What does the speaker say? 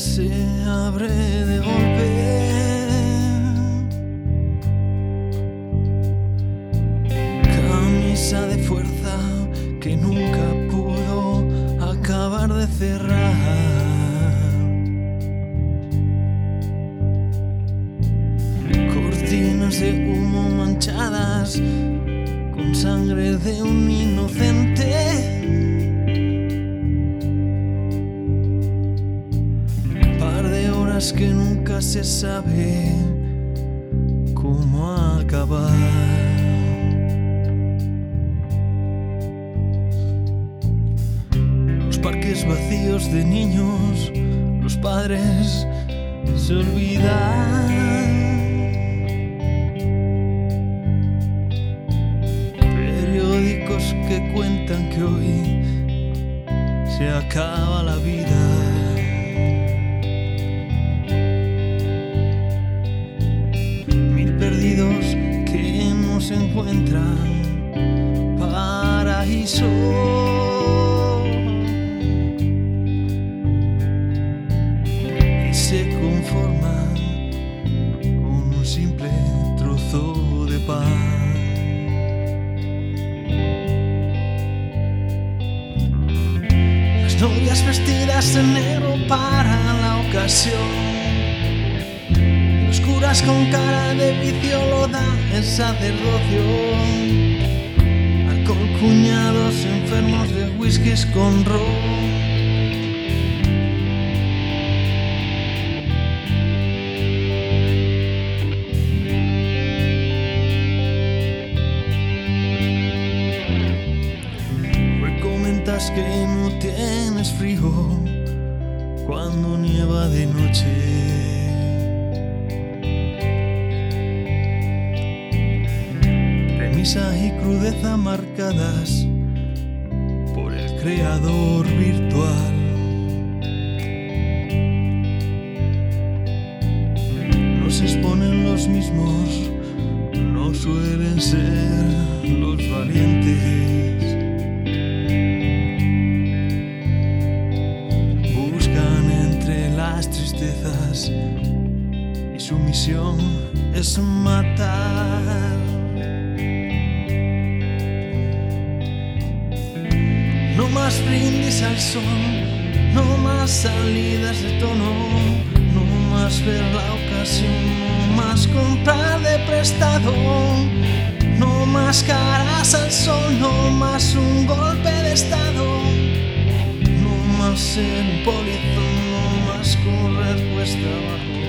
se abre de golpe. Camisa de fuerza que nunca pudo acabar de cerrar. Cortinas de humo manchadas con sangre de un niño. Se sabe cómo acabar. Los parques vacíos de niños, los padres se olvidan. Periódicos que cuentan que hoy se acaba la vida. Encuentran paraíso. y se conforman con un simple trozo de pan. Las novias vestidas de negro para la ocasión. Con cara de vicio lo da el sacerdocio. Alcohol cuñados enfermos de whiskies con ron. Que no tienes frío cuando nieva de noche. Premisa y crudeza marcadas por el creador virtual. No se exponen los mismos, no suelen ser los valientes. buscan entre las tristezas y su misión es matar. Más brindis al sol, no más salidas de tono, no más ver la ocasión, no más comprar de prestado, no más caras al sol, no más un golpe de estado. No más ser un polizón, no más correr cuesta abajo.